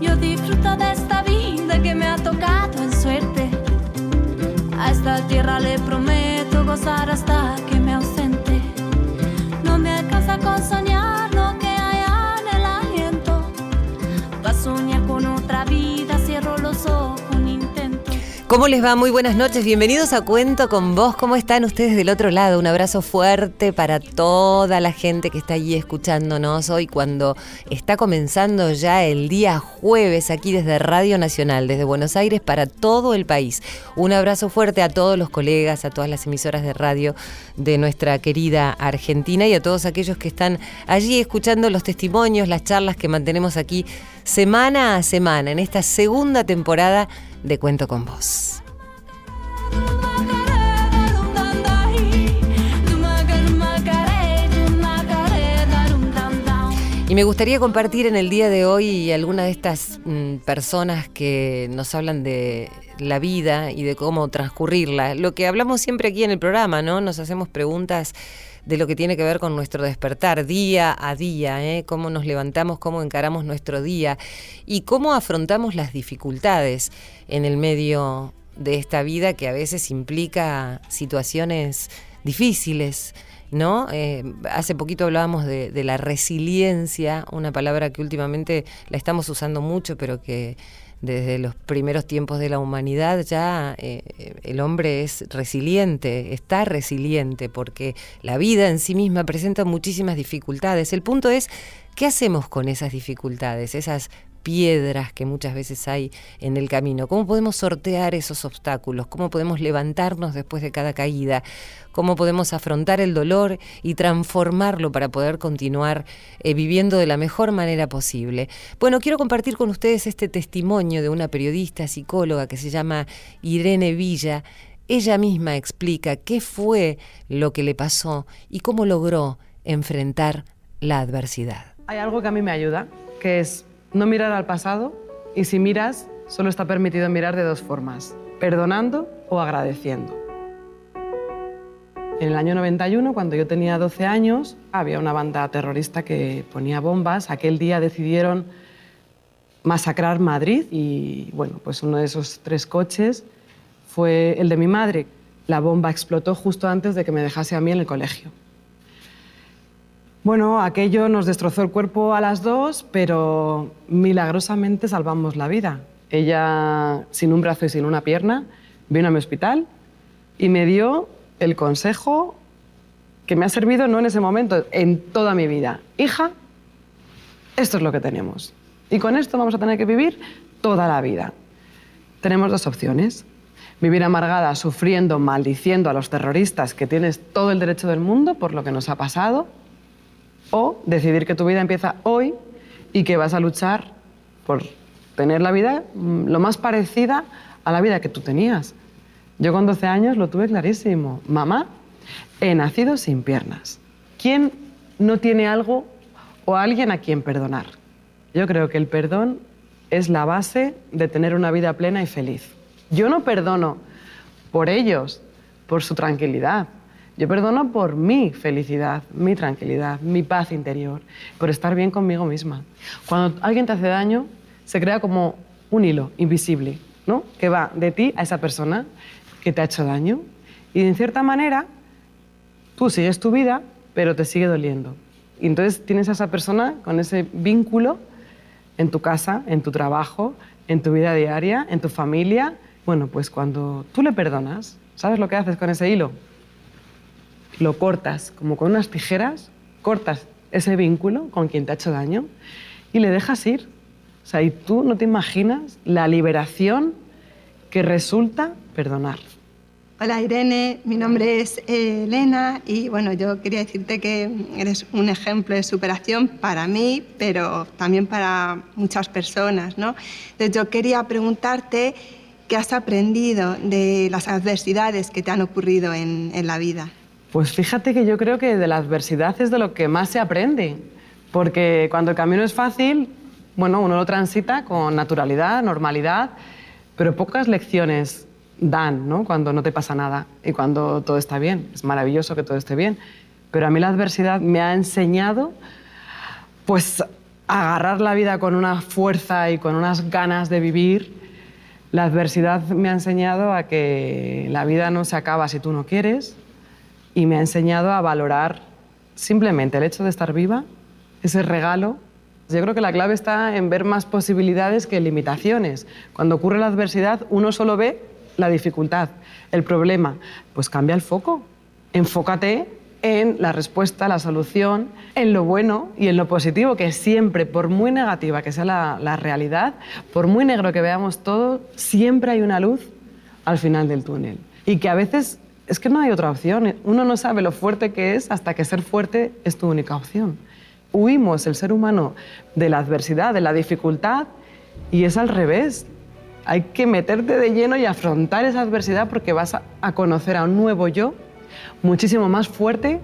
Yo disfruto de esta vida que me ha tocado en suerte. A esta tierra le prometo gozar hasta que ¿Cómo les va? Muy buenas noches. Bienvenidos a Cuento con Vos. ¿Cómo están ustedes del otro lado? Un abrazo fuerte para toda la gente que está allí escuchándonos hoy cuando está comenzando ya el día jueves aquí desde Radio Nacional, desde Buenos Aires para todo el país. Un abrazo fuerte a todos los colegas, a todas las emisoras de radio de nuestra querida Argentina y a todos aquellos que están allí escuchando los testimonios, las charlas que mantenemos aquí semana a semana en esta segunda temporada de Cuento con Vos. Y me gustaría compartir en el día de hoy alguna de estas mm, personas que nos hablan de la vida y de cómo transcurrirla. Lo que hablamos siempre aquí en el programa, ¿no? Nos hacemos preguntas de lo que tiene que ver con nuestro despertar día a día, ¿eh? cómo nos levantamos, cómo encaramos nuestro día y cómo afrontamos las dificultades en el medio de esta vida que a veces implica situaciones difíciles. ¿No? Eh, hace poquito hablábamos de, la resiliencia, una palabra que últimamente la estamos usando mucho, pero que desde los primeros tiempos de la humanidad ya eh, el hombre es resiliente, está resiliente, porque la vida en sí misma presenta muchísimas dificultades. El punto es, ¿qué hacemos con esas dificultades, esas piedras que muchas veces hay en el camino? ¿Cómo podemos sortear esos obstáculos? ¿Cómo podemos levantarnos después de cada caída? ¿Cómo podemos afrontar el dolor y transformarlo para poder continuar eh, viviendo de la mejor manera posible? Bueno, quiero compartir con ustedes este testimonio de una periodista psicóloga que se llama Irene Villa. Ella misma explica qué fue lo que le pasó y cómo logró enfrentar la adversidad. Hay algo que a mí me ayuda, que es no mirar al pasado y si miras, solo está permitido mirar de dos formas, perdonando o agradeciendo. En el año 91, cuando yo tenía 12 años, había una banda terrorista que ponía bombas. Aquel día decidieron masacrar Madrid y bueno, pues uno de esos tres coches fue el de mi madre. La bomba explotó justo antes de que me dejase a mí en el colegio. Bueno, aquello nos destrozó el cuerpo a las dos, pero milagrosamente salvamos la vida. Ella, sin un brazo y sin una pierna, vino a mi hospital y me dio el consejo que me ha servido no en ese momento, en toda mi vida. Hija, esto es lo que tenemos. Y con esto vamos a tener que vivir toda la vida. Tenemos dos opciones. Vivir amargada, sufriendo, maldiciendo a los terroristas, que tienes todo el derecho del mundo por lo que nos ha pasado, o decidir que tu vida empieza hoy y que vas a luchar por tener la vida mm, lo más parecida a la vida que tú tenías. Yo con 12 años lo tuve clarísimo. Mamá, he nacido sin piernas. ¿Quién no tiene algo o alguien a quien perdonar? Yo creo que el perdón es la base de tener una vida plena y feliz. Yo no perdono por ellos, por su tranquilidad. Yo perdono por mi felicidad, mi tranquilidad, mi paz interior, por estar bien conmigo misma. Cuando alguien te hace daño, se crea como un hilo invisible, ¿no? Que va de ti a esa persona que te ha hecho daño. Y en cierta manera, tú sigues tu vida, pero te sigue doliendo. Y entonces tienes a esa persona con ese vínculo en tu casa, en tu trabajo, en tu vida diaria, en tu familia. Bueno, pues cuando tú le perdonas, ¿sabes lo que haces con ese hilo? Lo cortas, como con unas tijeras, cortas ese vínculo con quien te ha hecho daño y le dejas ir. O sea, y tú no te imaginas la liberación que resulta perdonar. Hola Irene, mi nombre es eh, Elena y bueno, yo quería decirte que eres un ejemplo de superación para mí, pero también para muchas personas, ¿no? Entonces yo quería preguntarte qué has aprendido de las adversidades que te han ocurrido en, en la vida. Pues fíjate que yo creo que de la adversidad es de lo que más se aprende, porque cuando el camino es fácil, bueno, uno lo transita con naturalidad, normalidad, pero pocas lecciones dan, ¿no? Cuando no te pasa nada y cuando todo está bien. Es maravilloso que todo esté bien. Pero a mí la adversidad me ha enseñado, pues, a agarrar la vida con una fuerza y con unas ganas de vivir. La adversidad me ha enseñado a que la vida no se acaba si tú no quieres y me ha enseñado a valorar simplemente el hecho de estar viva, ese regalo yo creo que la clave está en ver más posibilidades que limitaciones. Cuando ocurre la adversidad, uno solo ve la dificultad, el problema. Pues cambia el foco. Enfócate en la respuesta, la solución, en lo bueno y en lo positivo, que siempre, por muy negativa que sea la, la realidad, por muy negro que veamos todo, siempre hay una luz al final del túnel. Y que a veces es que no hay otra opción. Uno no sabe lo fuerte que es hasta que ser fuerte es tu única opción huimos el ser humano de la adversidad, de la dificultad, y es al revés. Hay que meterte de lleno y afrontar esa adversidad porque vas a, conocer a un nuevo yo muchísimo más fuerte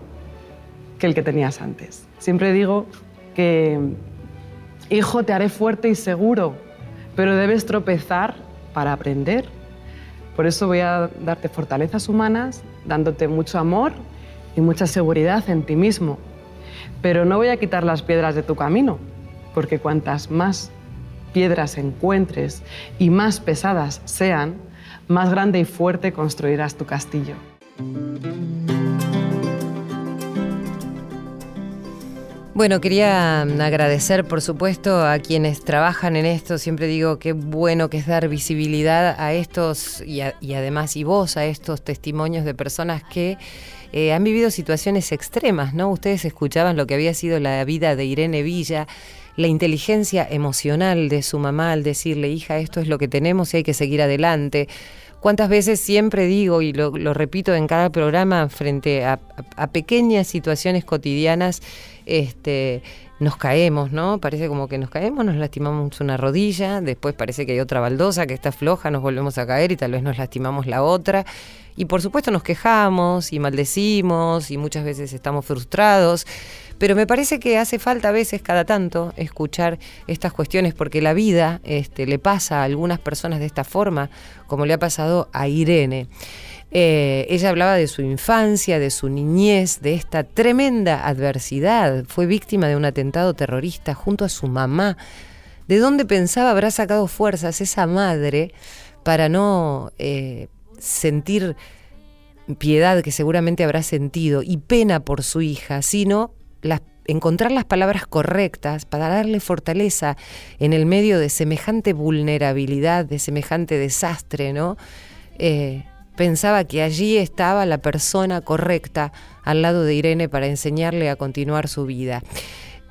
que el que tenías antes. Siempre digo que, hijo, te haré fuerte y seguro, pero debes tropezar para aprender. Por eso voy a darte fortalezas humanas, dándote mucho amor y mucha seguridad en ti mismo, pero no voy a quitar las piedras de tu camino, porque cuantas más piedras encuentres y más pesadas sean, más grande y fuerte construirás tu castillo. Bueno, quería agradecer, por supuesto, a quienes trabajan en esto. Siempre digo qué bueno que es dar visibilidad a estos y, y además y voz a estos testimonios de personas que eh, han vivido situaciones extremas, ¿no? Ustedes escuchaban lo que había sido la vida de Irene Villa, la inteligencia emocional de su mamá al decirle, hija, esto es lo que tenemos y hay que seguir adelante. ¿Cuántas veces siempre digo, y lo, repito en cada programa, frente a, pequeñas situaciones cotidianas, este, nos caemos, ¿no? Parece como que nos caemos, nos lastimamos una rodilla, después parece que hay otra baldosa que está floja, nos volvemos a caer y tal vez nos lastimamos la otra. Y por supuesto nos quejamos y maldecimos y muchas veces estamos frustrados, pero me parece que hace falta a veces cada tanto escuchar estas cuestiones porque la vida este, le pasa a algunas personas de esta forma, como le ha pasado a Irene. Eh, ella hablaba de su infancia, de su niñez, de esta tremenda adversidad. Fue víctima de un atentado terrorista junto a su mamá. ¿De dónde pensaba habrá sacado fuerzas esa madre para no eh, sentir piedad que seguramente habrá sentido y pena por su hija, sino encontrar las palabras correctas para darle fortaleza en el medio de semejante vulnerabilidad, de semejante desastre, ¿no? Eh, pensaba que allí estaba la persona correcta al lado de Irene para enseñarle a continuar su vida.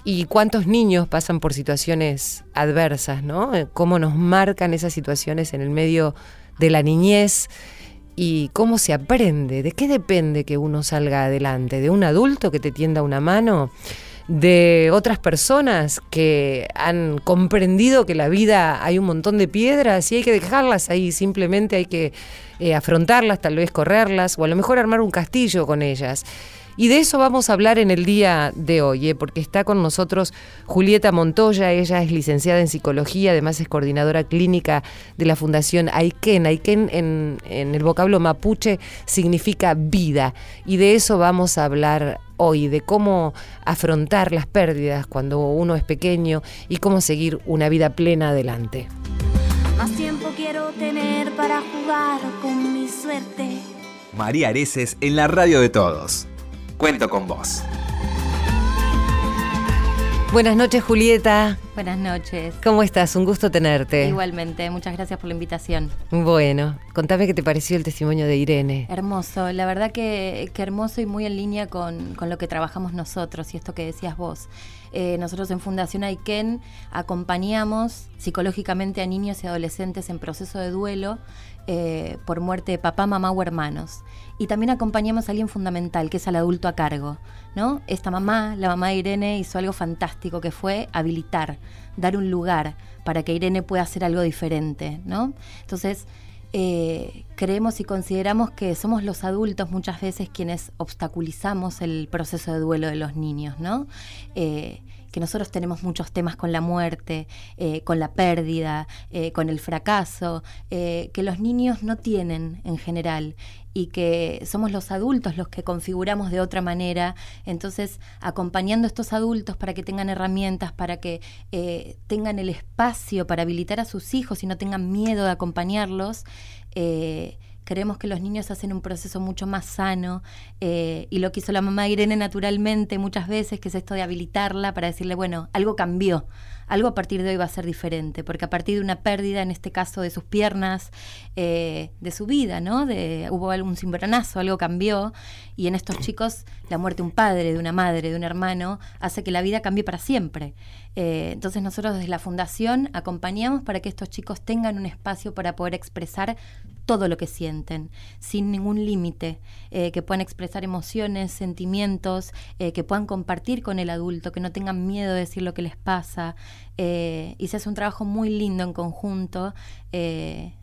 Y cuántos niños pasan por situaciones adversas, ¿no? Cómo nos marcan esas situaciones en el medio de la niñez y cómo se aprende, de qué depende que uno salga adelante, de un adulto que te tienda una mano, de otras personas que han comprendido que la vida hay un montón de piedras y hay que dejarlas ahí, simplemente hay que eh, afrontarlas, tal vez correrlas o a lo mejor armar un castillo con ellas. Y de eso vamos a hablar en el día de hoy, ¿eh? porque está con nosotros Julieta Montoya, ella es licenciada en psicología, además es coordinadora clínica de la Fundación Aiken. Aiken en, en el vocablo mapuche significa vida, y de eso vamos a hablar hoy, de cómo afrontar las pérdidas cuando uno es pequeño y cómo seguir una vida plena adelante. Más tiempo quiero tener para jugar con mi suerte. María Areces en la radio de todos. Cuento con vos. Buenas noches, Julieta. Buenas noches. ¿Cómo estás? Un gusto tenerte. Igualmente, muchas gracias por la invitación. Bueno, contame qué te pareció el testimonio de Irene. Hermoso, la verdad que, hermoso y muy en línea con, lo que trabajamos nosotros y esto que decías vos. Eh, nosotros en Fundación Aiken acompañamos psicológicamente a niños y adolescentes en proceso de duelo eh, por muerte de papá, mamá o hermanos. Y también acompañamos a alguien fundamental, que es al adulto a cargo. ¿no? Esta mamá, la mamá de Irene, hizo algo fantástico, que fue habilitar, dar un lugar para que Irene pueda hacer algo diferente. ¿no? Entonces, eh, creemos y consideramos que somos los adultos muchas veces quienes obstaculizamos el proceso de duelo de los niños, ¿no? Eh, que nosotros tenemos muchos temas con la muerte, eh, con la pérdida, eh, con el fracaso, que los niños no tienen en general y que somos los adultos los que configuramos de otra manera. Entonces, acompañando a estos adultos para que tengan herramientas, para que tengan el espacio para habilitar a sus hijos y no tengan miedo de acompañarlos, eh, Creemos que los niños hacen un proceso mucho más sano eh, y lo que hizo la mamá Irene naturalmente muchas veces, que es esto de habilitarla para decirle, bueno, algo cambió, algo a partir de hoy va a ser diferente, porque a partir de una pérdida, en este caso de sus piernas, eh, de su vida, ¿no? De, hubo algún cimbronazo, algo cambió y en estos chicos la muerte de un padre, de una madre, de un hermano, hace que la vida cambie para siempre. Eh, entonces nosotros desde la fundación acompañamos para que estos chicos tengan un espacio para poder expresar todo lo que sienten, sin ningún límite, eh, que puedan expresar emociones, sentimientos, eh, que puedan compartir con el adulto, que no tengan miedo de decir lo que les pasa. Eh, y se hace un trabajo muy lindo en conjunto,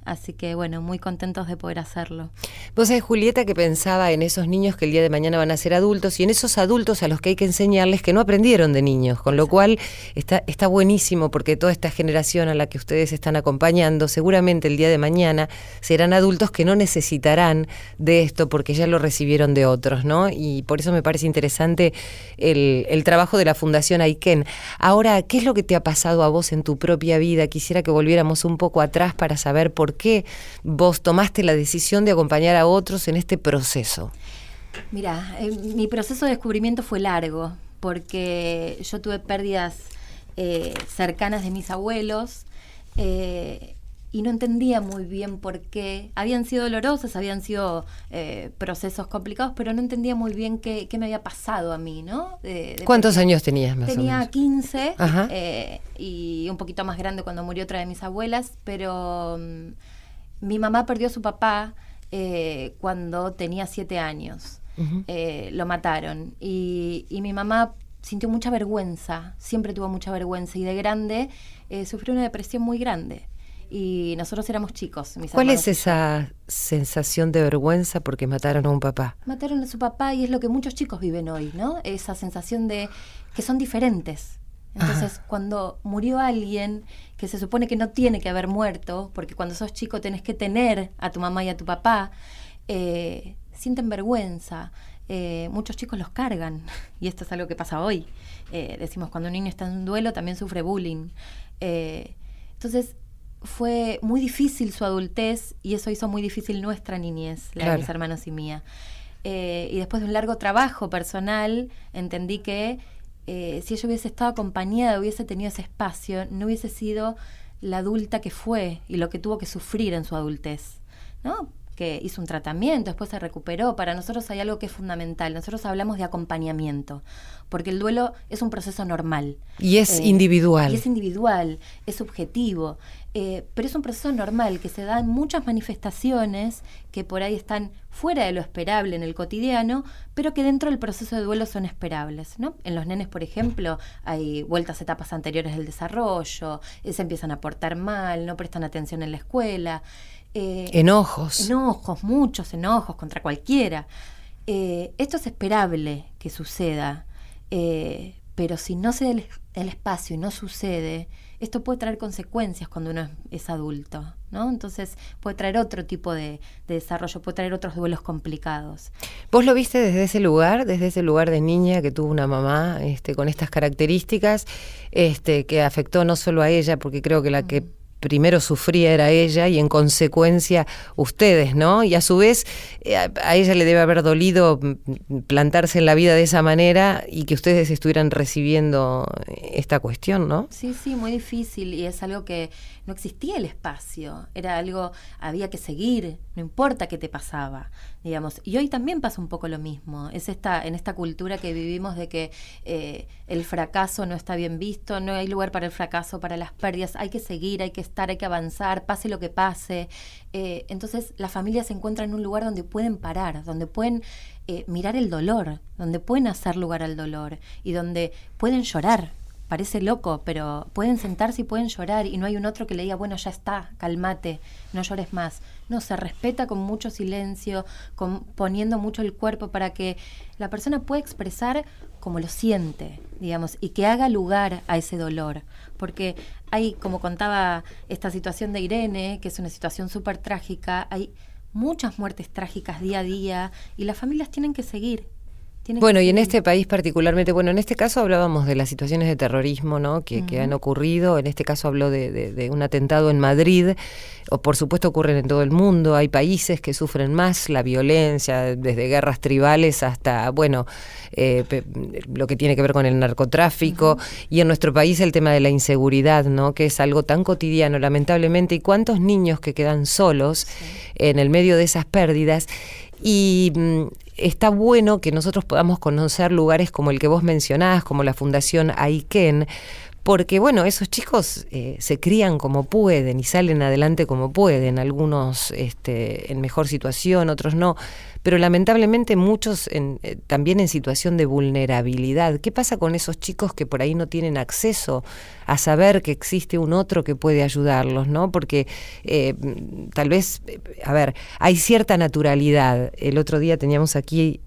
así que bueno, muy contentos de poder hacerlo. Vos sabés, Julieta, que pensaba en esos niños que el día de mañana van a ser adultos y en esos adultos a los que hay que enseñarles que no aprendieron de niños, con lo cual está, está buenísimo porque toda esta generación a la que ustedes están acompañando, seguramente el día de mañana serán adultos que no necesitarán de esto porque ya lo recibieron de otros, ¿no? Y por eso me parece interesante el, trabajo de la Fundación Aiken. Ahora, ¿qué es lo que te ha pasado a vos en tu propia vida? Quisiera que volviéramos un poco atrás para saber por qué vos tomaste la decisión de acompañar a otros en este proceso. Mira, eh, mi proceso de descubrimiento fue largo porque yo tuve pérdidas eh, cercanas de mis abuelos. Eh, y no entendía muy bien por qué. Habían sido dolorosas, habían sido eh, procesos complicados, pero no entendía muy bien qué, me había pasado a mí, ¿no? ¿Cuántos años tenías más Tenía o menos? 15 eh, y un poquito más grande cuando murió otra de mis abuelas, pero mm, mi mamá perdió a su papá eh, cuando tenía 7 años. lo mataron y, y mi mamá sintió mucha vergüenza, siempre tuvo mucha vergüenza y de grande sufrió una depresión muy grande y nosotros éramos chicos. ¿Cuál es esa sensación de vergüenza porque mataron a un papá? Mataron a su papá y es lo que muchos chicos viven hoy, ¿no? Esa sensación de que son diferentes. Entonces, cuando murió alguien que se supone que no tiene que haber muerto, porque cuando sos chico tenés que tener a tu mamá y a tu papá, eh, sienten vergüenza. Eh, muchos chicos los cargan, y esto es algo que pasa hoy. Eh, decimos, cuando un niño está en un duelo también sufre bullying. entonces, fue muy difícil su adultez y eso hizo muy difícil nuestra niñez, la de mis hermanos y mía. Eh, y después de un largo trabajo personal, entendí que eh, si ella hubiese estado acompañada, hubiese tenido ese espacio, no hubiese sido la adulta que fue y lo que tuvo que sufrir en su adultez. ¿no? Que hizo un tratamiento, después se recuperó. Para nosotros hay algo que es fundamental. Nosotros hablamos de acompañamiento, porque el duelo es un proceso normal. Y es eh, individual. Y es individual, es subjetivo. Eh, pero es un proceso normal que se da en muchas manifestaciones que por ahí están fuera de lo esperable en el cotidiano, pero que dentro del proceso de duelo son esperables. ¿no? En los nenes, por ejemplo, hay vueltas a etapas anteriores del desarrollo, eh, se empiezan a portar mal, no prestan atención en la escuela. Eh, enojos. Enojos, muchos enojos contra cualquiera. Eh, esto es esperable que suceda, eh, pero si no se da el, espacio y no sucede, esto puede traer consecuencias cuando uno es, adulto, ¿no? Entonces puede traer otro tipo de, desarrollo, puede traer otros duelos complicados. ¿Vos lo viste desde ese lugar, desde ese lugar de niña que tuvo una mamá este, con estas características, este, que afectó no solo a ella, porque creo que la que primero sufría era ella y en consecuencia ustedes, ¿no? Y a su vez eh, a ella le debe haber dolido plantarse en la vida de esa manera y que ustedes estuvieran recibiendo esta cuestión, ¿no? Sí, sí, muy difícil y es algo que no existía el espacio, era algo, había que seguir, no importa qué te pasaba, digamos. Y hoy también pasa un poco lo mismo, es esta, en esta cultura que vivimos de que eh, el fracaso no está bien visto, no hay lugar para el fracaso, para las pérdidas, hay que seguir, hay que estar, hay que avanzar, pase lo que pase. Eh, entonces las familias se encuentran en un lugar donde pueden parar, donde pueden eh, mirar el dolor, donde pueden hacer lugar al dolor y donde pueden llorar parece loco, pero pueden sentarse y pueden llorar y no hay un otro que le diga, bueno, ya está, cálmate, no llores más. No, se respeta con mucho silencio, con, poniendo mucho el cuerpo para que la persona pueda expresar como lo siente, digamos, y que haga lugar a ese dolor. Porque hay, como contaba esta situación de Irene, que es una situación súper trágica, hay muchas muertes trágicas día a día y las familias tienen que seguir bueno, y en este país particularmente, bueno, en este caso hablábamos de las situaciones de terrorismo, ¿no? Que, han ocurrido. En este caso habló de, un atentado en Madrid, o por supuesto ocurren en todo el mundo. Hay países que sufren más la violencia, desde guerras tribales hasta, bueno, eh, lo que tiene que ver con el narcotráfico. Y en nuestro país el tema de la inseguridad, ¿no? Que es algo tan cotidiano, lamentablemente. Y cuántos niños que quedan solos en el medio de esas pérdidas. Y mm, está bueno que nosotros podamos conocer lugares como el que vos mencionás, como la Fundación Aiken, porque bueno, esos chicos eh, se crían como pueden y salen adelante como pueden, algunos este, en mejor situación, otros no, pero lamentablemente muchos eh, también en situación de vulnerabilidad. ¿Qué pasa con esos chicos que por ahí no tienen acceso a saber que existe un otro que puede ayudarlos, ¿no? Porque eh, tal vez, a ver, hay cierta naturalidad. El otro día teníamos aquí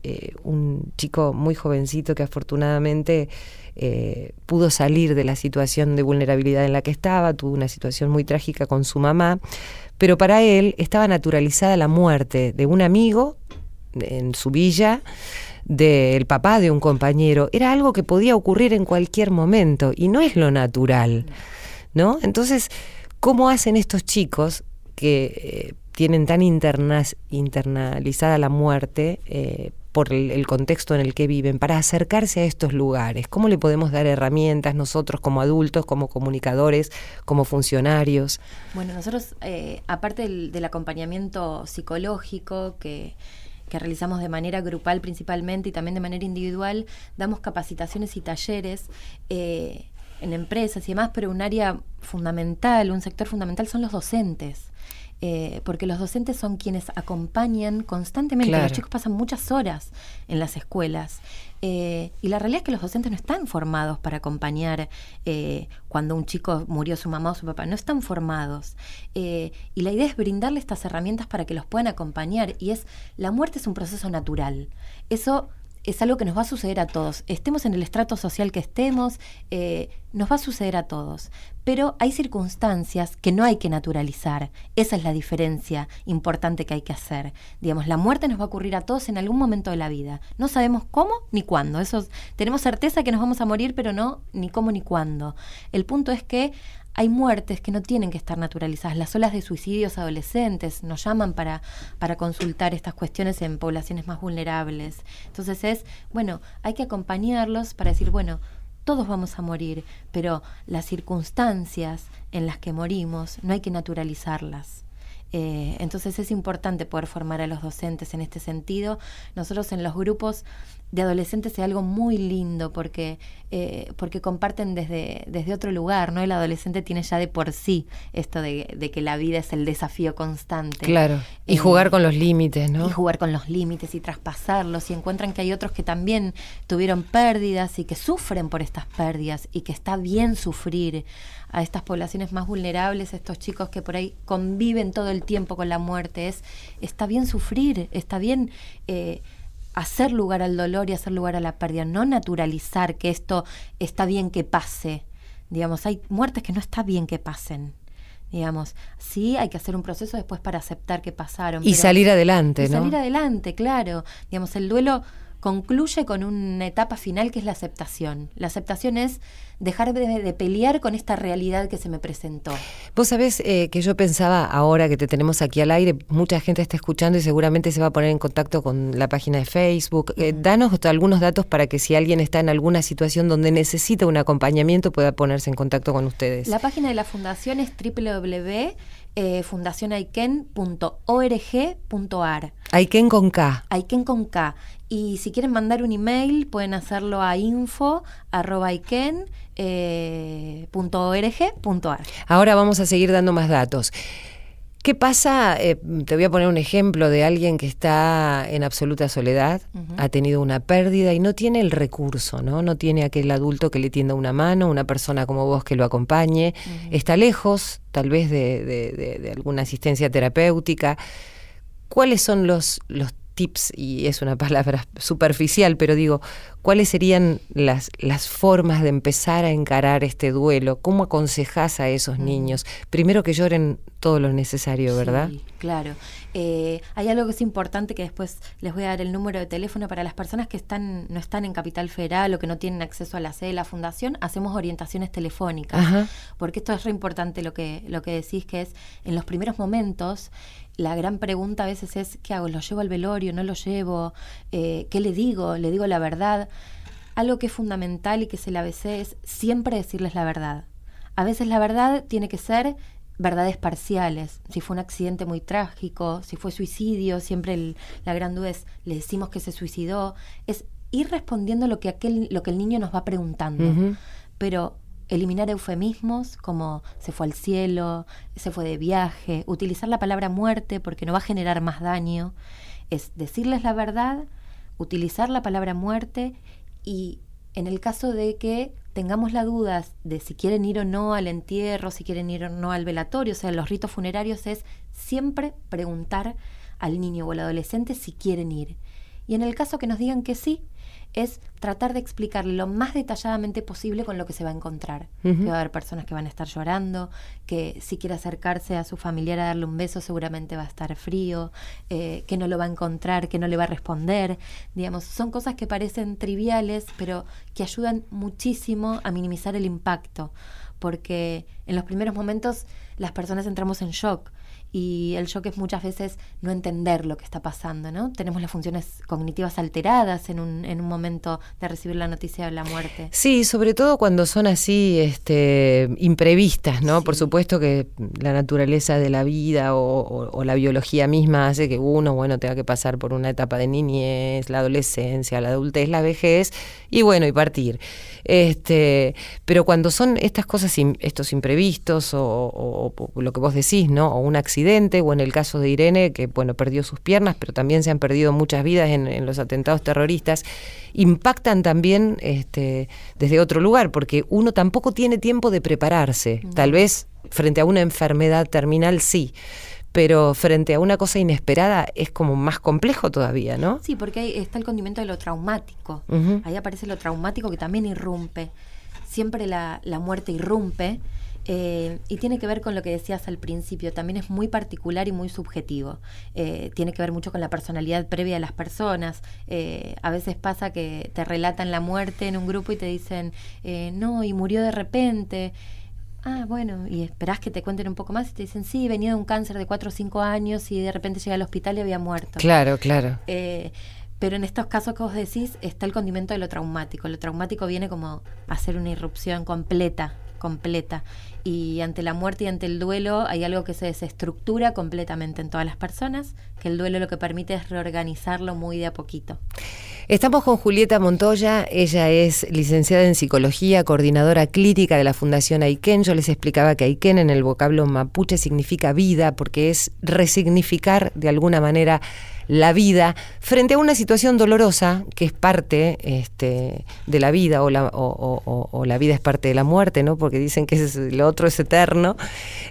un chico muy jovencito que afortunadamente eh, pudo salir de la situación de vulnerabilidad en la que estaba, tuvo una situación muy trágica con su mamá, pero para él estaba naturalizada la muerte de un amigo en su villa, del papá de un compañero, era algo que podía ocurrir en cualquier momento y no es lo natural, ¿no? Entonces, ¿cómo hacen estos chicos que eh, tienen tan internalizada la muerte eh, por el, contexto en el que viven, para acercarse a estos lugares? ¿Cómo le podemos dar herramientas nosotros como adultos, como comunicadores, como funcionarios? Bueno, nosotros, eh, aparte del, acompañamiento psicológico que que realizamos de manera grupal principalmente y también de manera individual, damos capacitaciones y talleres eh, en empresas y demás, pero un área fundamental, un sector fundamental son los docentes. Eh, porque los docentes son quienes acompañan constantemente. Los chicos pasan muchas horas en las escuelas. Eh, y la realidad es que los docentes no están formados para acompañar eh, cuando un chico murió su mamá o su papá, no están formados. y la idea es brindarle estas herramientas para que los puedan acompañar. Y es, la muerte es un proceso natural. Eso es algo que nos va a suceder a todos. Estemos en el estrato social que estemos, eh, nos va a suceder a todos. Pero hay circunstancias que no hay que naturalizar. Esa es la diferencia importante que hay que hacer. Digamos, la muerte nos va a ocurrir a todos en algún momento de la vida. No sabemos cómo ni cuándo. Eso, tenemos certeza que nos vamos a morir, pero no ni cómo ni cuándo. El punto es que hay muertes que no tienen que estar naturalizadas. Las olas de suicidios adolescentes nos llaman para, para consultar estas cuestiones en poblaciones más vulnerables. Entonces es, bueno, hay que acompañarlos para decir, bueno, todos vamos a morir, pero las circunstancias en las que morimos no hay que naturalizarlas. Eh, entonces es importante poder formar a los docentes en este sentido. Nosotros en los grupos de adolescentes es algo muy lindo porque, eh, porque comparten desde, desde otro lugar, ¿no? El adolescente tiene ya de por sí esto de, que la vida es el desafío constante. Claro, y jugar con los límites, ¿no? Y jugar con los límites y traspasarlos y encuentran que hay otros que también tuvieron pérdidas y que sufren por estas pérdidas y que está bien sufrir a estas poblaciones más vulnerables, estos chicos que por ahí conviven todo el tiempo con la muerte, es, está bien sufrir, está bien... Eh, hacer lugar al dolor y hacer lugar a la pérdida, no naturalizar que esto está bien que pase. Digamos, hay muertes que no está bien que pasen. Digamos, sí hay que hacer un proceso después para aceptar que pasaron. Y salir adelante, ¿no? Salir adelante, claro. Digamos, el duelo concluye con una etapa final que es la aceptación. La aceptación es dejar de, pelear con esta realidad que se me presentó. Vos sabés eh, que yo pensaba ahora que te tenemos aquí al aire, mucha gente está escuchando y seguramente se va a poner en contacto con la página de Facebook. Eh, danos algunos datos para que si alguien está en alguna situación donde necesita un acompañamiento pueda ponerse en contacto con ustedes. La página de la fundación es www eh, fundacionaiken.org.ar. Aiken con K. Aiken con K. Y si quieren mandar un email, pueden hacerlo a info.aiken.org.ar. Eh, Ahora vamos a seguir dando más datos. ¿Qué pasa? Eh, te voy a poner un ejemplo de alguien que está en absoluta soledad, ha tenido una pérdida y no tiene el recurso, ¿no? No tiene aquel adulto que le tienda una mano, una persona como vos que lo acompañe, está lejos tal vez de, alguna asistencia terapéutica. ¿Cuáles son los, los tips, y es una palabra superficial, pero digo, ¿cuáles serían las, las formas de empezar a encarar este duelo? ¿Cómo aconsejás a esos mm. niños? Primero que lloren todo lo necesario, ¿verdad? Sí, claro. Eh, hay algo que es importante que después les voy a dar el número de teléfono para las personas que están no están en Capital Federal o que no tienen acceso a la sede de la fundación, hacemos orientaciones telefónicas, porque esto es re importante lo que lo que decís que es en los primeros momentos la gran pregunta a veces es, ¿qué hago? ¿Lo llevo al velorio? ¿No lo llevo? Eh, ¿Qué le digo? ¿Le digo la verdad? Algo que es fundamental y que es el ABC es siempre decirles la verdad. A veces la verdad tiene que ser verdades parciales. Si fue un accidente muy trágico, si fue suicidio, siempre la gran duda es, ¿le decimos que se suicidó? Es ir respondiendo lo que, aquel, lo que el niño nos va preguntando. Pero eliminar eufemismos como se fue al cielo, se fue de viaje, utilizar la palabra muerte porque no va a generar más daño, es decirles la verdad, utilizar la palabra muerte y en el caso de que tengamos la duda de si quieren ir o no al entierro, si quieren ir o no al velatorio, o sea, los ritos funerarios es siempre preguntar al niño o al adolescente si quieren ir. Y en el caso que nos digan que sí, es tratar de explicarle lo más detalladamente posible con lo que se va a encontrar. Que va a haber personas que van a estar llorando, que si quiere acercarse a su familiar a darle un beso seguramente va a estar frío, eh, que no lo va a encontrar, que no le va a responder. Digamos, son cosas que parecen triviales, pero que ayudan muchísimo a minimizar el impacto, porque en los primeros momentos las personas entramos en shock y el shock es muchas veces no entender lo que está pasando, ¿no? Tenemos las funciones cognitivas alteradas en un, en un momento de recibir la noticia de la muerte. Sí, sobre todo cuando son así este, imprevistas, ¿no? Por supuesto que la naturaleza de la vida o, la biología misma hace que uno, bueno, tenga que pasar por una etapa de niñez, la adolescencia, la adultez, la vejez, y bueno, y partir. Este, pero cuando son estas cosas, estos imprevistos o, o lo que vos decís, ¿no? O un accidente, o en el caso de Irene, que bueno, perdió sus piernas, pero también se han perdido muchas vidas en, los atentados terroristas, impactan también este, desde otro lugar, porque uno tampoco tiene tiempo de prepararse. Tal vez frente a una enfermedad terminal sí pero frente a una cosa inesperada es como más complejo todavía, ¿no? Sí, porque ahí está el condimento de lo traumático. Ahí aparece lo traumático que también irrumpe. Siempre la, la muerte irrumpe eh, y tiene que ver con lo que decías al principio, también es muy particular y muy subjetivo. Eh, tiene que ver mucho con la personalidad previa de las personas. Eh, a veces pasa que te relatan la muerte en un grupo y te dicen, no, y murió de repente. Ah, bueno, y esperás que te cuenten un poco más y te dicen, sí, venía de un cáncer de 4 o 5 años y de repente llega al hospital y había muerto. Claro, claro. pero en estos casos que vos decís está el condimento de lo traumático. Lo traumático viene como a hacer una irrupción completa completa. Y ante la muerte y ante el duelo hay algo que se desestructura completamente en todas las personas, que el duelo lo que permite es reorganizarlo muy de a poquito. Estamos con Julieta Montoya, ella es licenciada en psicología, coordinadora clínica de la Fundación Aiken. Yo les explicaba que Aiken en el vocablo mapuche significa vida porque es resignificar de alguna manera la vida frente a una situación dolorosa que es parte este, de la vida o la, o, la vida es parte de la muerte, ¿no? porque dicen que es, lo otro es eterno.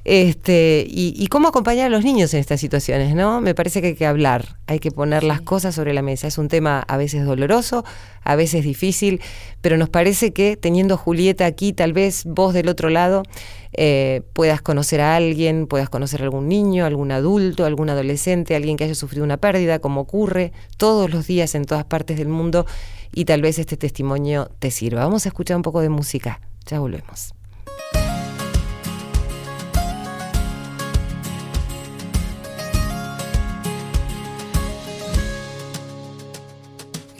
Este, y, cómo acompañar a los niños en estas situaciones, ¿no? Me parece que hay que hablar, hay que poner las cosas sobre la mesa. Es un tema a veces doloroso, a veces difícil, pero nos parece que teniendo a Julieta aquí, tal vez vos del otro lado, eh, puedas conocer a alguien, puedas conocer a algún niño, algún adulto, algún adolescente, alguien que haya sufrido una pérdida, como ocurre todos los días en todas partes del mundo, y tal vez este testimonio te sirva. Vamos a escuchar un poco de música, ya volvemos.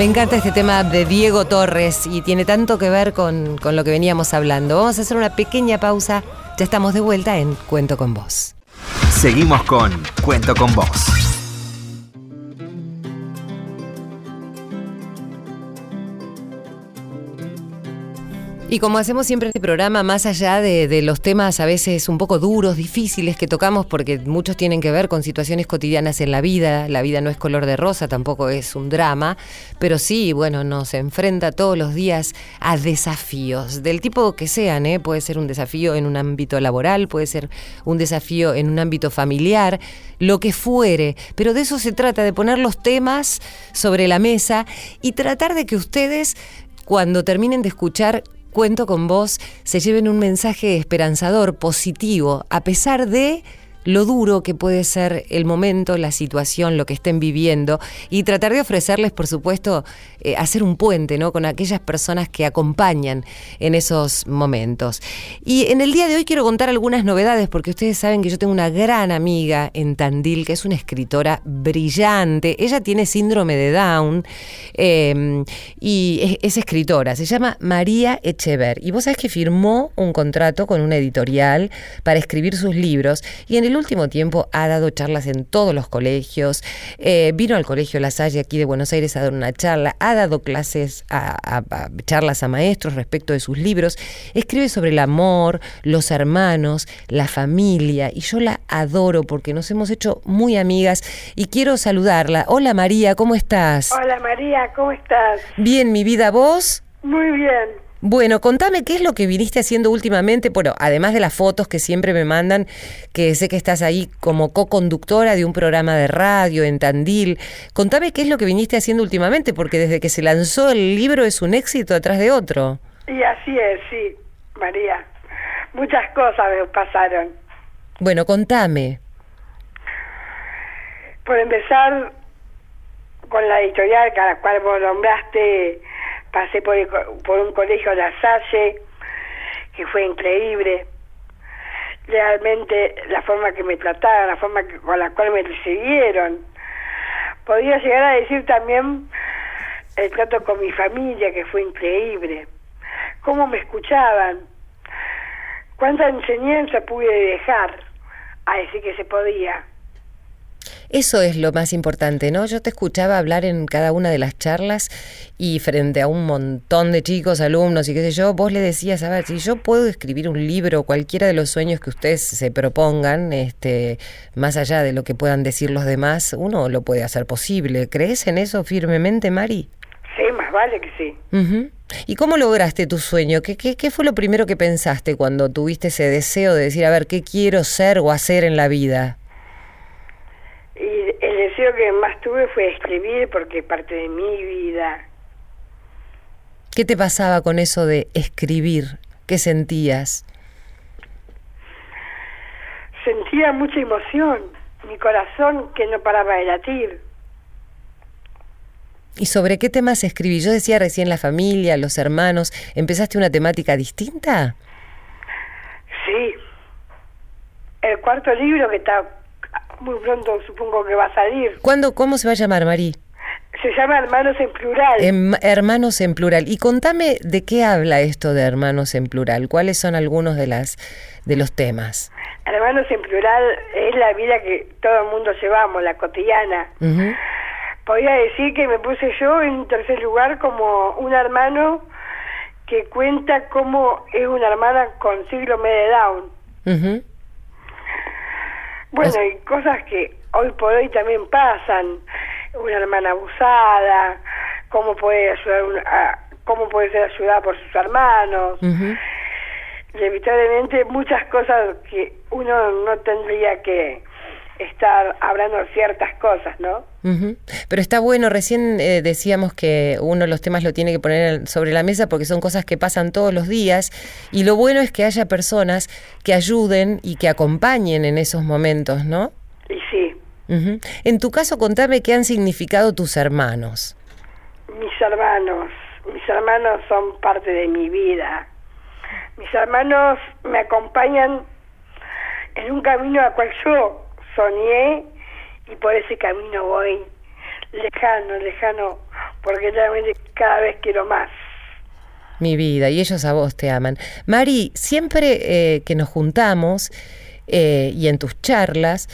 Me encanta este tema de Diego Torres y tiene tanto que ver con, con lo que veníamos hablando. Vamos a hacer una pequeña pausa. Ya estamos de vuelta en Cuento con vos. Seguimos con Cuento con vos. Y como hacemos siempre en este programa, más allá de, los temas a veces un poco duros, difíciles que tocamos, porque muchos tienen que ver con situaciones cotidianas en la vida, la vida no es color de rosa, tampoco es un drama, pero sí, bueno, nos enfrenta todos los días a desafíos, del tipo que sean, ¿eh? puede ser un desafío en un ámbito laboral, puede ser un desafío en un ámbito familiar, lo que fuere, pero de eso se trata, de poner los temas sobre la mesa y tratar de que ustedes, cuando terminen de escuchar Cuento con vos, se lleven un mensaje esperanzador, positivo, a pesar de lo duro que puede ser el momento, la situación, lo que estén viviendo y tratar de ofrecerles, por supuesto, eh, hacer un puente ¿no? con aquellas personas que acompañan en esos momentos. Y en el día de hoy quiero contar algunas novedades porque ustedes saben que yo tengo una gran amiga en Tandil que es una escritora brillante. Ella tiene síndrome de Down eh, y es, es escritora. Se llama María Echever. Y vos sabés que firmó un contrato con una editorial para escribir sus libros y en el último tiempo ha dado charlas en todos los colegios. Eh, vino al Colegio La Salle aquí de Buenos Aires a dar una charla. Ha dado clases, a, a- a- charlas a maestros respecto de sus libros. Escribe sobre el amor, los hermanos, la familia. Y yo la adoro porque nos hemos hecho muy amigas y quiero saludarla. Hola María, ¿cómo estás? Hola María, ¿cómo estás? Bien, mi vida, ¿vos? Muy bien. Bueno, contame qué es lo que viniste haciendo últimamente, bueno, además de las fotos que siempre me mandan, que sé que estás ahí como co-conductora de un programa de radio en Tandil. Contame qué es lo que viniste haciendo últimamente, porque desde que se lanzó el libro es un éxito atrás de otro. Y así es, sí, María. Muchas cosas me pasaron. Bueno, contame. Por empezar, con la editorial a la cual vos nombraste, pasé por, el por un colegio La Salle, que fue increíble. Realmente la forma que me trataron, la forma con la cual me recibieron. Podría llegar a decir también el trato con mi familia, que fue increíble. Cómo me escuchaban. Cuánta enseñanza pude dejar a decir que se podía. Eso es lo más importante, ¿no? Yo te escuchaba hablar en cada una de las charlas y frente a un montón de chicos, alumnos y qué sé yo, vos le decías, a ver, si yo puedo escribir un libro, cualquiera de los sueños que ustedes se propongan, este, más allá de lo que puedan decir los demás, uno lo puede hacer posible. ¿Crees en eso firmemente, Mari? Sí, más vale que sí. ¿Y cómo lograste tu sueño? ¿Qué, qué, qué fue lo primero que pensaste cuando tuviste ese deseo de decir, a ver, qué quiero ser o hacer en la vida? Deseo que más tuve fue escribir porque es parte de mi vida. ¿Qué te pasaba con eso de escribir? ¿Qué sentías? Sentía mucha emoción, mi corazón que no paraba de latir. ¿Y sobre qué temas escribí? Yo decía recién la familia, los hermanos. ¿Empezaste una temática distinta? Sí. El cuarto libro que está muy pronto supongo que va a salir. ¿Cuándo, ¿Cómo se va a llamar, Marí? Se llama Hermanos en Plural. Em- hermanos en plural. Y contame de qué habla esto de hermanos en plural. ¿Cuáles son algunos de las de los temas? Hermanos en Plural es la vida que todo el mundo llevamos, la cotidiana. Ujú. Podría decir que me puse yo en tercer lugar como un hermano que cuenta cómo es una hermana con síndrome de Down. Bueno, O- y cosas que hoy por hoy también pasan. Una hermana abusada, cómo puede ayudar a- cómo puede ser ayudada por sus hermanos. Ujú. Inevitablemente muchas cosas que uno no tendría que estar hablando de ciertas cosas, ¿no? Ujú. Pero está bueno, recién eh, decíamos que uno de los temas lo tiene que poner sobre la mesa porque son cosas que pasan todos los días y lo bueno es que haya personas que ayuden y que acompañen en esos momentos, ¿no? Y sí. En tu caso, contame qué han significado tus hermanos. mis hermanos, mis hermanos son parte de mi vida. Mis hermanos me acompañan en un camino al cual yo soñé y por ese camino voy lejano, lejano, porque realmente cada vez quiero más. Mi vida, y ellos a vos te aman. Mari, siempre eh, que nos juntamos eh, y en tus charlas,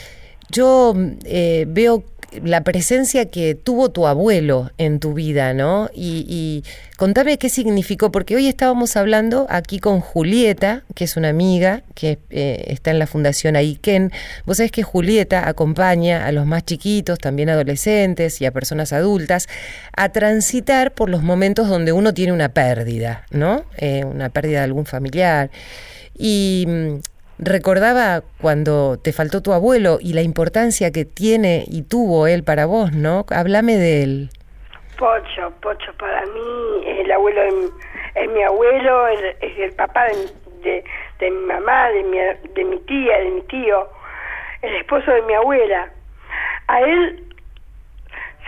yo eh, veo la presencia que tuvo tu abuelo en tu vida, ¿no? Y, y contame qué significó, porque hoy estábamos hablando aquí con Julieta, que es una amiga que eh, está en la Fundación Aiken. Vos sabés que Julieta acompaña a los más chiquitos, también adolescentes y a personas adultas, a transitar por los momentos donde uno tiene una pérdida, ¿no? Eh, una pérdida de algún familiar. Y mm, recordaba cuando te faltó tu abuelo y la importancia que tiene y tuvo él para vos, ¿no? Háblame de él. Pocho, Pocho para mí el abuelo, es mi abuelo, es, el papá de, de, de mi mamá, de mi, de mi tía, de mi tío, el esposo de mi abuela. A él,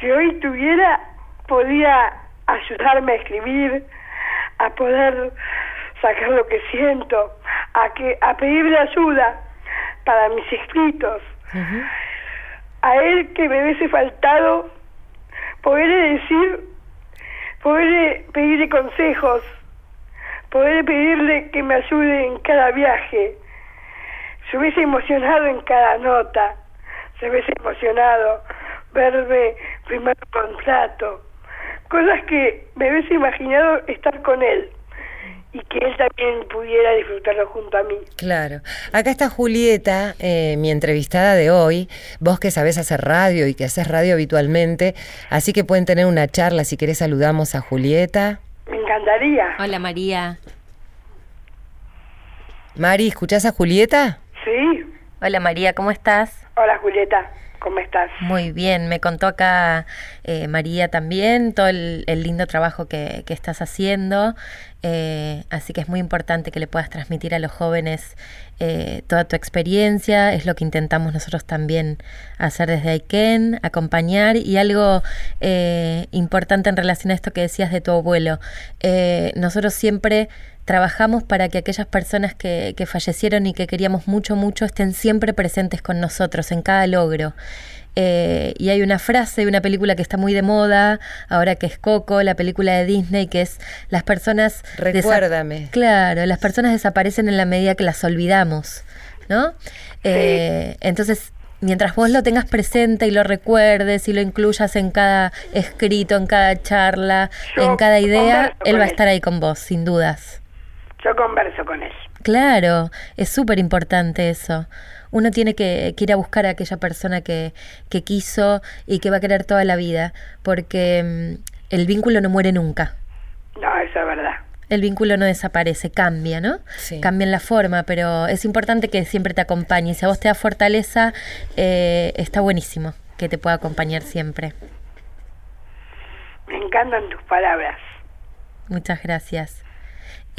si hoy tuviera, podía ayudarme a escribir, a poder sacar lo que siento, a, que, a pedirle ayuda para mis escritos. A él que me hubiese faltado poderle decir, poderle pedirle consejos, poderle pedirle que me ayude en cada viaje. Se hubiese emocionado en cada nota, se hubiese emocionado verme firmar un contrato, cosas que me hubiese imaginado estar con él y que él también pudiera disfrutarlo junto a mí. Claro. Acá está Julieta, eh, mi entrevistada de hoy. Vos que sabés hacer radio y que haces radio habitualmente, así que pueden tener una charla. Si querés, saludamos a Julieta. Me encantaría. Hola María. Mari, ¿escuchás a Julieta? Sí. Hola María, ¿cómo estás? Hola Julieta, ¿cómo estás? Muy bien, me contó acá eh, María también todo el, el lindo trabajo que, que estás haciendo, eh, así que es muy importante que le puedas transmitir a los jóvenes eh, toda tu experiencia, es lo que intentamos nosotros también hacer desde Aiken, acompañar. Y algo eh, importante en relación a esto que decías de tu abuelo, eh, nosotros siempre trabajamos para que aquellas personas que, que fallecieron y que queríamos mucho, mucho estén siempre presentes con nosotros en cada logro. Eh, y hay una frase de una película que está muy de moda, ahora que es Coco, la película de Disney, que es las personas... Recuérdame. Claro, las personas desaparecen en la medida que las olvidamos, ¿no? Eh, entonces, mientras vos lo tengas presente y lo recuerdes y lo incluyas en cada escrito, en cada charla, Yo en cada idea, él va a él. estar ahí con vos, sin dudas. Yo converso con él. Claro, es súper importante eso. Uno tiene que, que ir a buscar a aquella persona que, que quiso y que va a querer toda la vida, porque mm, el vínculo no muere nunca. No, eso es verdad. El vínculo no desaparece, cambia, ¿no? Sí. Cambia en la forma, pero es importante que siempre te acompañe. Si a vos te da fortaleza, eh, está buenísimo que te pueda acompañar siempre. Me encantan tus palabras. Muchas gracias.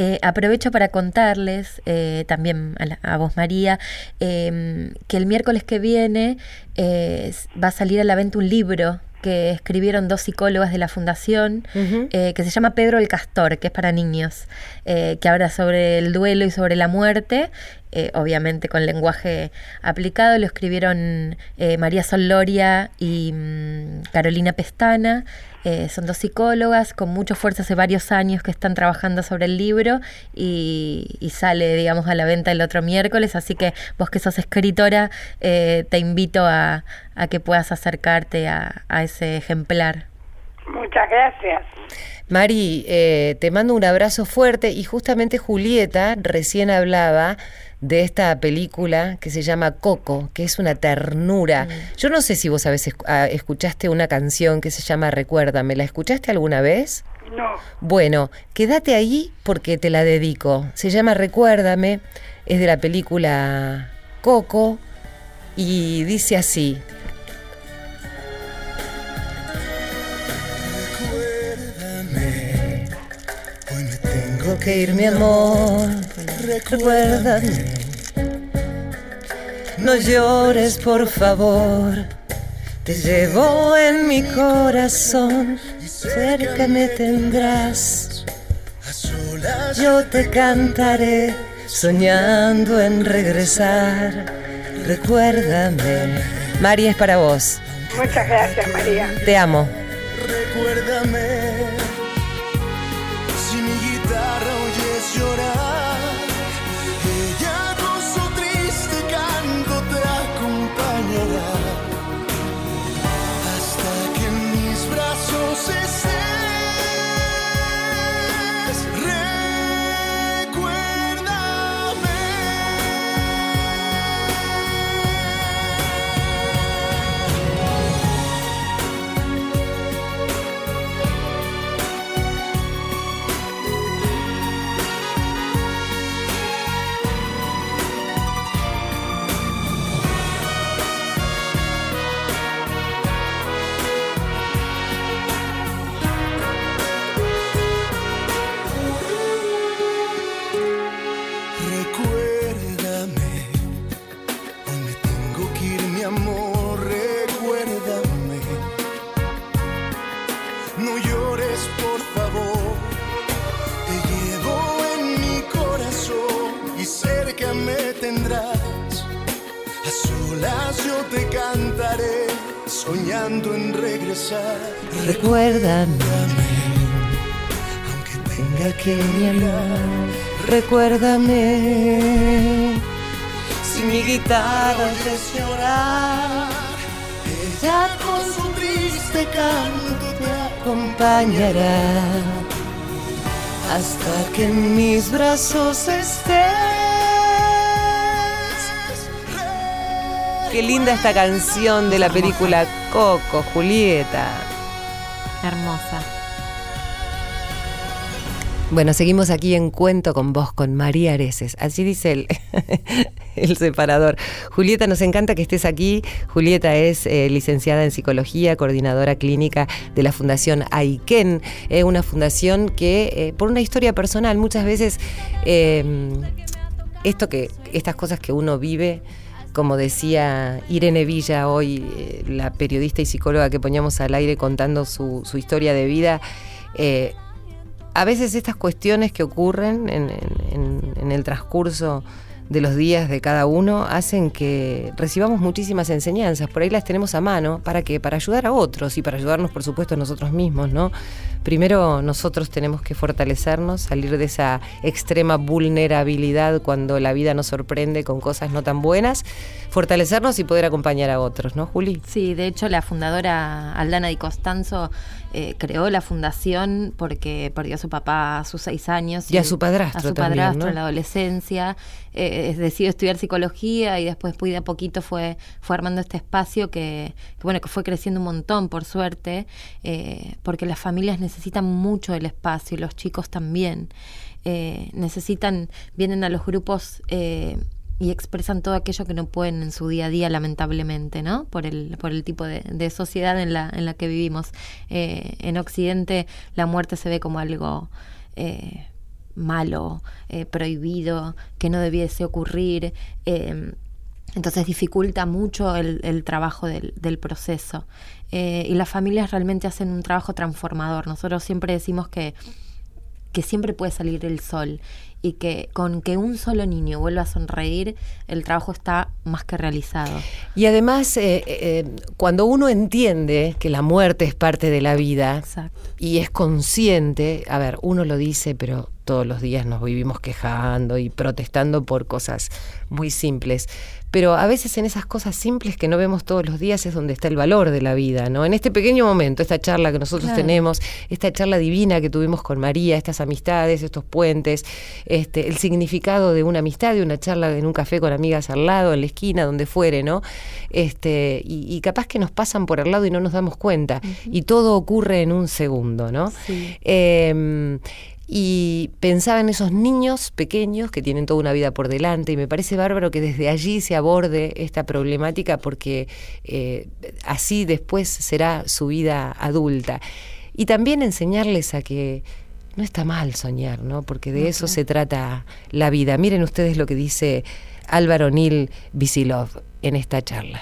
Eh, aprovecho para contarles, eh, también a, la- a vos María, eh, que el miércoles que viene eh, va a salir a la venta un libro que escribieron dos psicólogas de la fundación, eh, que se llama Pedro el Castor, que es para niños, eh, que habla sobre el duelo y sobre la muerte, eh, obviamente con lenguaje aplicado. Lo escribieron eh, María Soloria y mm, Carolina Pestana. Eh, son dos psicólogas con mucha fuerza hace varios años que están trabajando sobre el libro y, y sale, digamos, a la venta el otro miércoles. Así que vos que sos escritora, eh, te invito a, a que puedas acercarte a, a ese ejemplar. Muchas gracias. Mari, eh, te mando un abrazo fuerte y justamente Julieta recién hablaba de esta película que se llama Coco, que es una ternura. Yo no sé si vos a veces escuchaste una canción que se llama Recuérdame, ¿la escuchaste alguna vez? No, Bueno, quédate ahí porque te la dedico. Se llama Recuérdame, es de la película Coco y dice así. Tengo que ir, mi amor. Recuérdame. No llores, por favor. Te llevo en mi corazón. Cerca me tendrás. Yo te cantaré, soñando en regresar. Recuérdame. María es para vos. muchas gracias María. Te amo. Recuérdame soñando en regresar. Recuérdame. Aunque Tenga que llamar, recuérdame. Si mi guitarra es llorar, ella con su triste canto te acompañará hasta que en mis brazos estés. Qué linda esta canción de la película Coco, Julieta. Hermosa. Bueno, seguimos aquí en Cuento con vos, con María Areces. Así dice el, el separador. Julieta, nos encanta que estés aquí. Julieta es eh, licenciada en psicología, coordinadora clínica de la Fundación Aiken, eh, una fundación que, eh, por una historia personal, muchas veces esto que, estas cosas que uno vive como decía Irene Villa hoy, la periodista y psicóloga que poníamos al aire contando su, su historia de vida, a veces estas cuestiones que ocurren en, el transcurso de los días de cada uno hacen que recibamos muchísimas enseñanzas. Por ahí las tenemos a mano para que para ayudar a otros y para ayudarnos, por supuesto, a nosotros mismos, ¿no? Primero nosotros tenemos que fortalecernos, salir de esa extrema vulnerabilidad cuando la vida nos sorprende con cosas no tan buenas, fortalecernos y poder acompañar a otros, ¿no, Juli? Sí, de hecho la fundadora Aldana Di Costanzo eh, creó la fundación porque perdió a su papá a sus seis años. Y, a su padrastro. A su padrastro en la adolescencia. Eh, decidió estudiar psicología y después, de a poquito, fue, fue armando este espacio que, bueno, que fue creciendo un montón, por suerte, eh, porque las familias necesitan mucho el espacio y los chicos también. Eh, necesitan, vienen a los grupos y expresan todo aquello que no pueden en su día a día, lamentablemente, ¿no? Por el, por el tipo de, sociedad en la, en la que vivimos. En Occidente la muerte se ve como algo malo, eh, prohibido, que no debiese ocurrir. entonces dificulta mucho el, trabajo del, del proceso. y las familias realmente hacen un trabajo transformador. Nosotros siempre decimos que que siempre puede salir el sol y que con que un solo niño vuelva a sonreír, el trabajo está más que realizado. Y además, eh, eh, cuando uno entiende que la muerte es parte de la vida y es consciente, a ver, uno lo dice, pero todos los días nos vivimos quejando y protestando por cosas muy simples pero a veces en esas cosas simples que no vemos todos los días es donde está el valor de la vida, ¿no? En este pequeño momento, esta charla que nosotros tenemos, esta charla divina que tuvimos con María, estas amistades, estos puentes, este, el significado de una amistad, de una charla en un café con amigas al lado, en la esquina, donde fuere, ¿no? Este, y, capaz que nos pasan por al lado y no nos damos cuenta. Y todo ocurre en un segundo, ¿no? Sí. Em, y pensaba en esos niños pequeños que tienen toda una vida por delante y me parece bárbaro que desde allí se aborde esta problemática porque eh, así después será su vida adulta. Y también enseñarles a que no está mal soñar, ¿no? Porque de eso se trata la vida. Miren ustedes lo que dice Álvaro Nil Visilov en esta charla.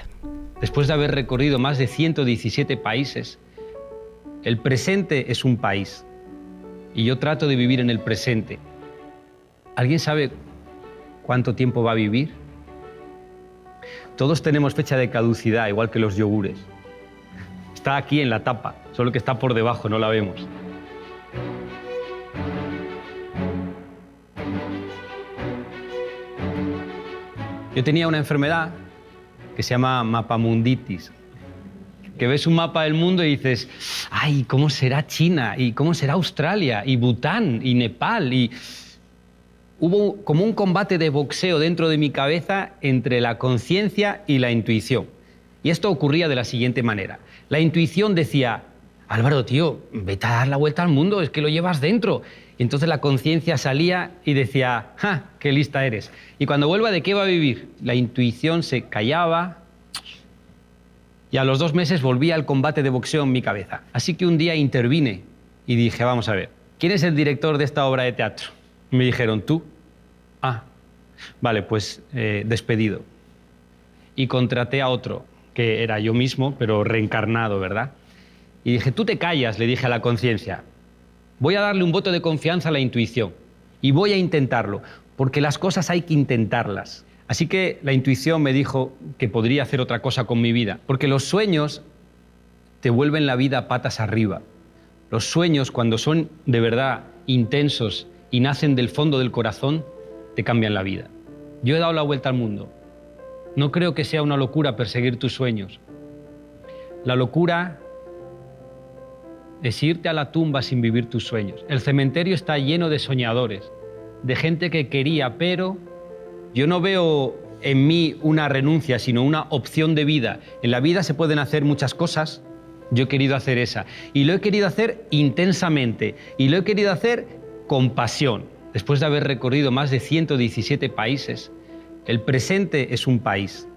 Después de haber recorrido más de 117 países, el presente es un país y yo trato de vivir en el presente. ¿Alguien sabe cuánto tiempo va a vivir? Todos tenemos fecha de caducidad, igual que los yogures. Está aquí en la tapa, solo que está por debajo, no la vemos. Yo tenía una enfermedad que se llama mapamunditis, que ves un mapa del mundo y dices, ay, ¿cómo será China? ¿Y cómo será Australia? ¿Y Bután? ¿Y Nepal? Y hubo como un combate de boxeo dentro de mi cabeza entre la conciencia y la intuición. Y esto ocurría de la siguiente manera. La intuición decía, Álvaro, tío, vete a dar la vuelta al mundo, es que lo llevas dentro. Y entonces la conciencia salía y decía, ¡ja! ¡Qué lista eres! Y cuando vuelva, ¿de qué va a vivir? La intuición se callaba, y a los dos meses volví al combate de boxeo en mi cabeza. Así que un día intervine y dije, vamos a ver, ¿quién es el director de esta obra de teatro? Me dijeron, tú. Ah, vale, pues eh, despedido. Y contraté a otro, que era yo mismo, pero reencarnado, ¿verdad? Y dije, tú te callas, le dije a la conciencia. Voy a darle un voto de confianza a la intuición y voy a intentarlo, porque las cosas hay que intentarlas. Así que la intuición me dijo que podría hacer otra cosa con mi vida, porque los sueños te vuelven la vida patas arriba. Los sueños, cuando son de verdad intensos y nacen del fondo del corazón, te cambian la vida. Yo he dado la vuelta al mundo. No creo que sea una locura perseguir tus sueños. La locura es irte a la tumba sin vivir tus sueños. El cementerio está lleno de soñadores, de gente que quería, pero yo no veo en mí una renuncia, sino una opción de vida. En la vida se pueden hacer muchas cosas. Yo he querido hacer esa. Y lo he querido hacer intensamente. Y lo he querido hacer compasión. Después de haber recorrido más de 117 países, el presente es un país.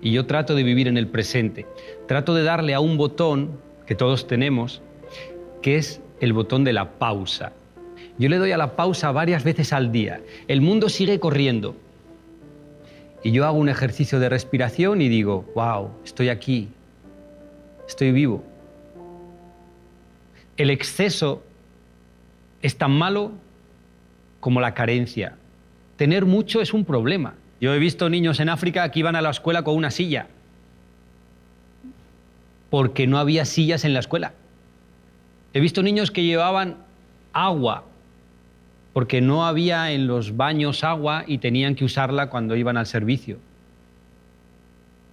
Y yo trato de vivir en el presente. Trato de darle a un botón que todos tenemos, que es el botón de la pausa. Yo le doy a la pausa varias veces al día. El mundo sigue corriendo. Y yo hago un ejercicio de respiración y digo, wow, estoy aquí, estoy vivo. El exceso es tan malo como la carencia. Tener mucho es un problema. Yo he visto niños en África que iban a la escuela con una silla, porque no había sillas en la escuela. He visto niños que llevaban agua, porque no había en los baños agua y tenían que usarla cuando iban al servicio.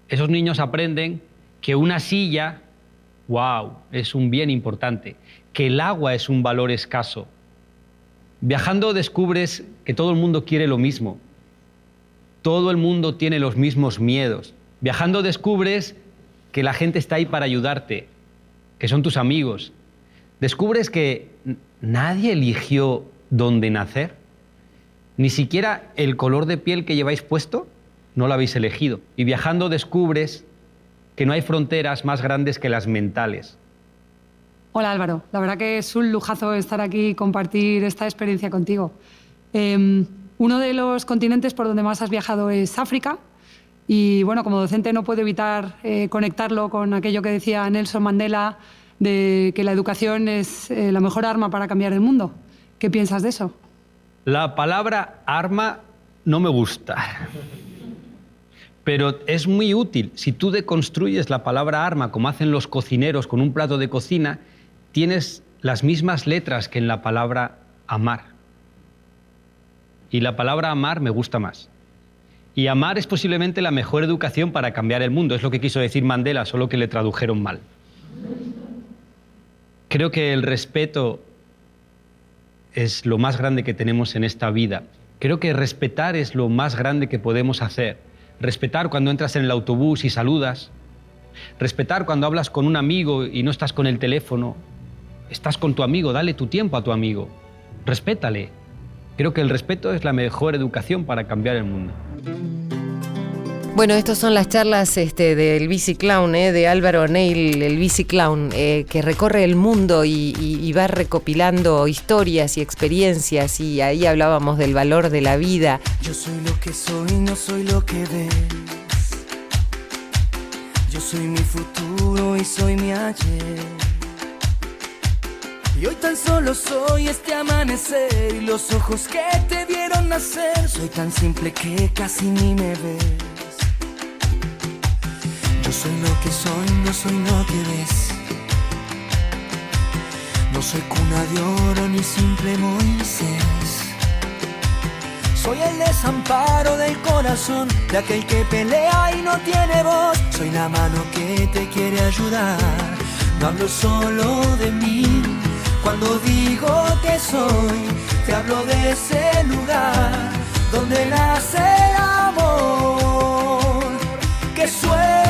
Esos niños aprenden que una silla, wow, es un bien importante, que el agua es un valor escaso. Viajando descubres que todo el mundo quiere lo mismo, todo el mundo tiene los mismos miedos. Viajando descubres que la gente está ahí para ayudarte, que son tus amigos. Descubres que nadie eligió dónde nacer. Ni siquiera el color de piel que lleváis puesto no lo habéis elegido. Y viajando descubres que no hay fronteras más grandes que las mentales. Hola Álvaro, la verdad que es un lujazo estar aquí y compartir esta experiencia contigo. Em, uno de los continentes por donde más has viajado es África y bueno, como docente no puedo evitar eh, conectarlo con aquello que decía Nelson Mandela de que la educación es eh, la mejor arma para cambiar el mundo. ¿Qué piensas de eso? La palabra arma no me gusta, pero es muy útil. Si tú deconstruyes la palabra arma como hacen los cocineros con un plato de cocina, tienes las mismas letras que en la palabra amar. Y la palabra amar me gusta más. Y amar es posiblemente la mejor educación para cambiar el mundo. Es lo que quiso decir Mandela, solo que le tradujeron mal. Creo que el respeto es lo más grande que tenemos en esta vida. Creo que respetar es lo más grande que podemos hacer. Respetar cuando entras en el autobús y saludas. Respetar cuando hablas con un amigo y no estás con el teléfono. Estás con tu amigo, dale tu tiempo a tu amigo. Respétale. Creo que el respeto es la mejor educación para cambiar el mundo. Bueno, estas son las charlas este, del Bici eh, de Álvaro Neil, el Bici eh, que recorre el mundo y, va recopilando historias y experiencias y ahí hablábamos del valor de la vida. Yo soy lo que soy, no soy lo que ves. Yo soy mi futuro y soy mi ayer. Y hoy tan solo soy este amanecer y los ojos que te vieron nacer. Soy tan simple que casi ni me ves. Soy lo que soy, no soy lo que ves. No soy cuna de oro ni simple Moisés. Soy el desamparo del corazón de aquel que pelea y no tiene voz. Soy la mano que te quiere ayudar. No hablo solo de mí cuando digo que soy, te hablo de ese lugar donde nace el amor que sueñas.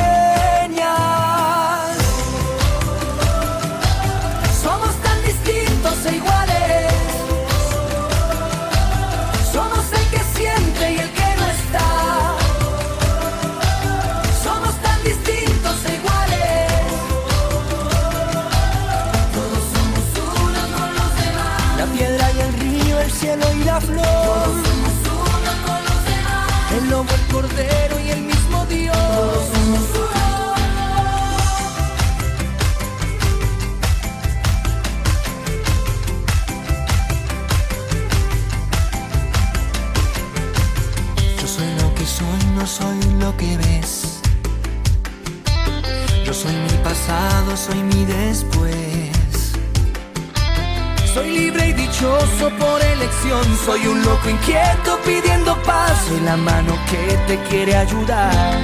Inquieto pidiendo paz. Soy la mano que te quiere ayudar.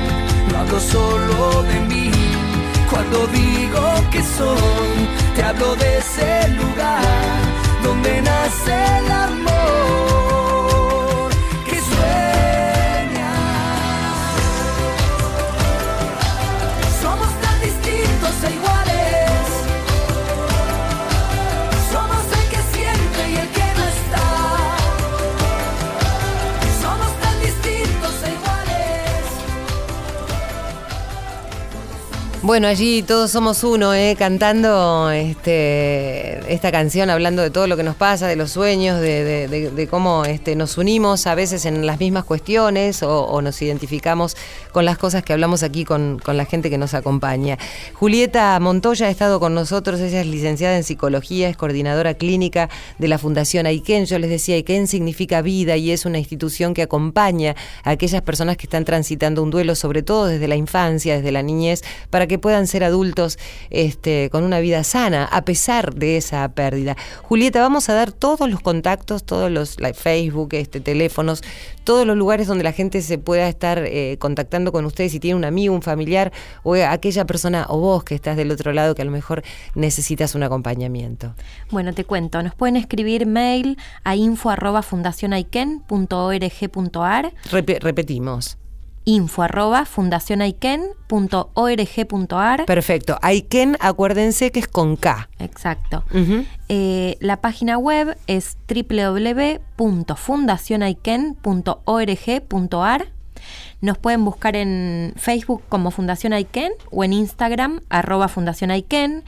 No hablo solo de mí. Cuando digo que soy, te hablo de ese lugar donde nace el Bueno, allí todos somos uno, ¿eh? cantando este, esta canción, hablando de todo lo que nos pasa, de los sueños, de, cómo este, nos unimos a veces en las mismas cuestiones o, nos identificamos con las cosas que hablamos aquí con, la gente que nos acompaña. Julieta Montoya ha estado con nosotros, ella es licenciada en psicología, es coordinadora clínica de la Fundación Aiken. Yo les decía, Aiken significa vida y es una institución que acompaña a aquellas personas que están transitando un duelo, sobre todo desde la infancia, desde la niñez, para que puedan ser adultos este, con una vida sana, a pesar de esa pérdida. Julieta, vamos a dar todos los contactos, todos los Facebook, este, teléfonos, todos los lugares donde la gente se pueda estar eh, contactando con ustedes si tiene un amigo, un familiar o aquella persona o vos que estás del otro lado que a lo mejor necesitas un acompañamiento. Bueno, te cuento, nos pueden escribir mail a info arroba repetimos info arroba Perfecto. Aiken, acuérdense que es con K. Exacto. Eh, la página web es www.fundacionaiken.org.ar. Nos pueden buscar en Facebook como Fundación Aiken o en Instagram arroba Fundación Aiken.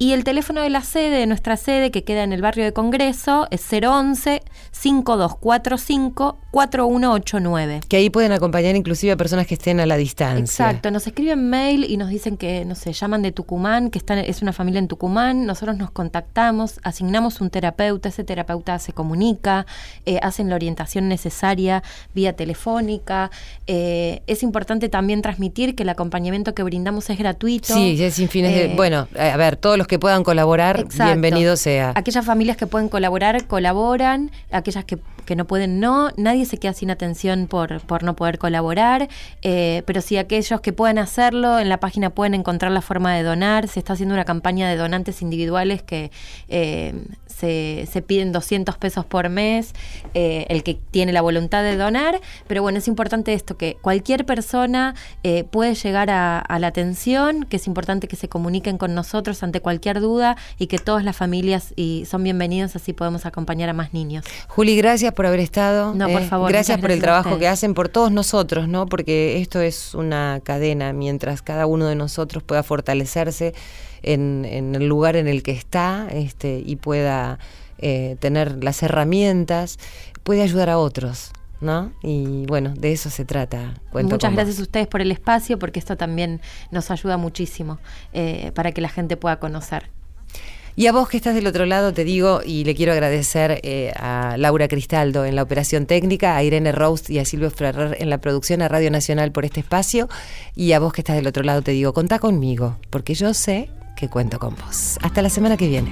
Y el teléfono de la sede, de nuestra sede, que queda en el barrio de Congreso, es 011 5245 4189. Que ahí pueden acompañar inclusive a personas que estén a la distancia. Exacto, nos escriben mail y nos dicen que, no sé, llaman de Tucumán, que están, es una familia en Tucumán, nosotros nos contactamos, asignamos un terapeuta, ese terapeuta se comunica, eh, hacen la orientación necesaria vía telefónica. Eh, es importante también transmitir que el acompañamiento que brindamos es gratuito. Sí, es sin fines de... Eh, bueno, a ver, todos los que puedan colaborar, bienvenido sea. Aquellas familias que pueden colaborar, colaboran, aquellas que, que no pueden, no. Nadie se queda sin atención por, por no poder colaborar, eh, pero si aquellos que puedan hacerlo, en la página pueden encontrar la forma de donar. Se está haciendo una campaña de donantes individuales que eh, se, piden 200 pesos por mes, eh, el que tiene la voluntad de donar, pero bueno, es importante esto, que cualquier persona puede llegar a, a, la atención, que es importante que se comuniquen con nosotros ante cualquier duda y que todas las familias y son bienvenidos, así podemos acompañar a más niños. Juli, gracias por haber estado. No, por gracias por el trabajo que hacen por todos nosotros, ¿no? Porque esto es una cadena, mientras cada uno de nosotros pueda fortalecerse en, el lugar en el que está este, y pueda eh, tener las herramientas, puede ayudar a otros. ¿No? Y bueno, de eso se trata. Muchas gracias a ustedes por el espacio, porque esto también nos ayuda muchísimo eh, para que la gente pueda conocer. Y a vos que estás del otro lado, te digo, y le quiero agradecer eh, a Laura Cristaldo en la operación técnica, a Irene Roust y a Silvio Ferrer en la producción a Radio Nacional por este espacio. Y a vos que estás del otro lado, te digo, contá conmigo, porque yo sé que cuento con vos. Hasta la semana que viene.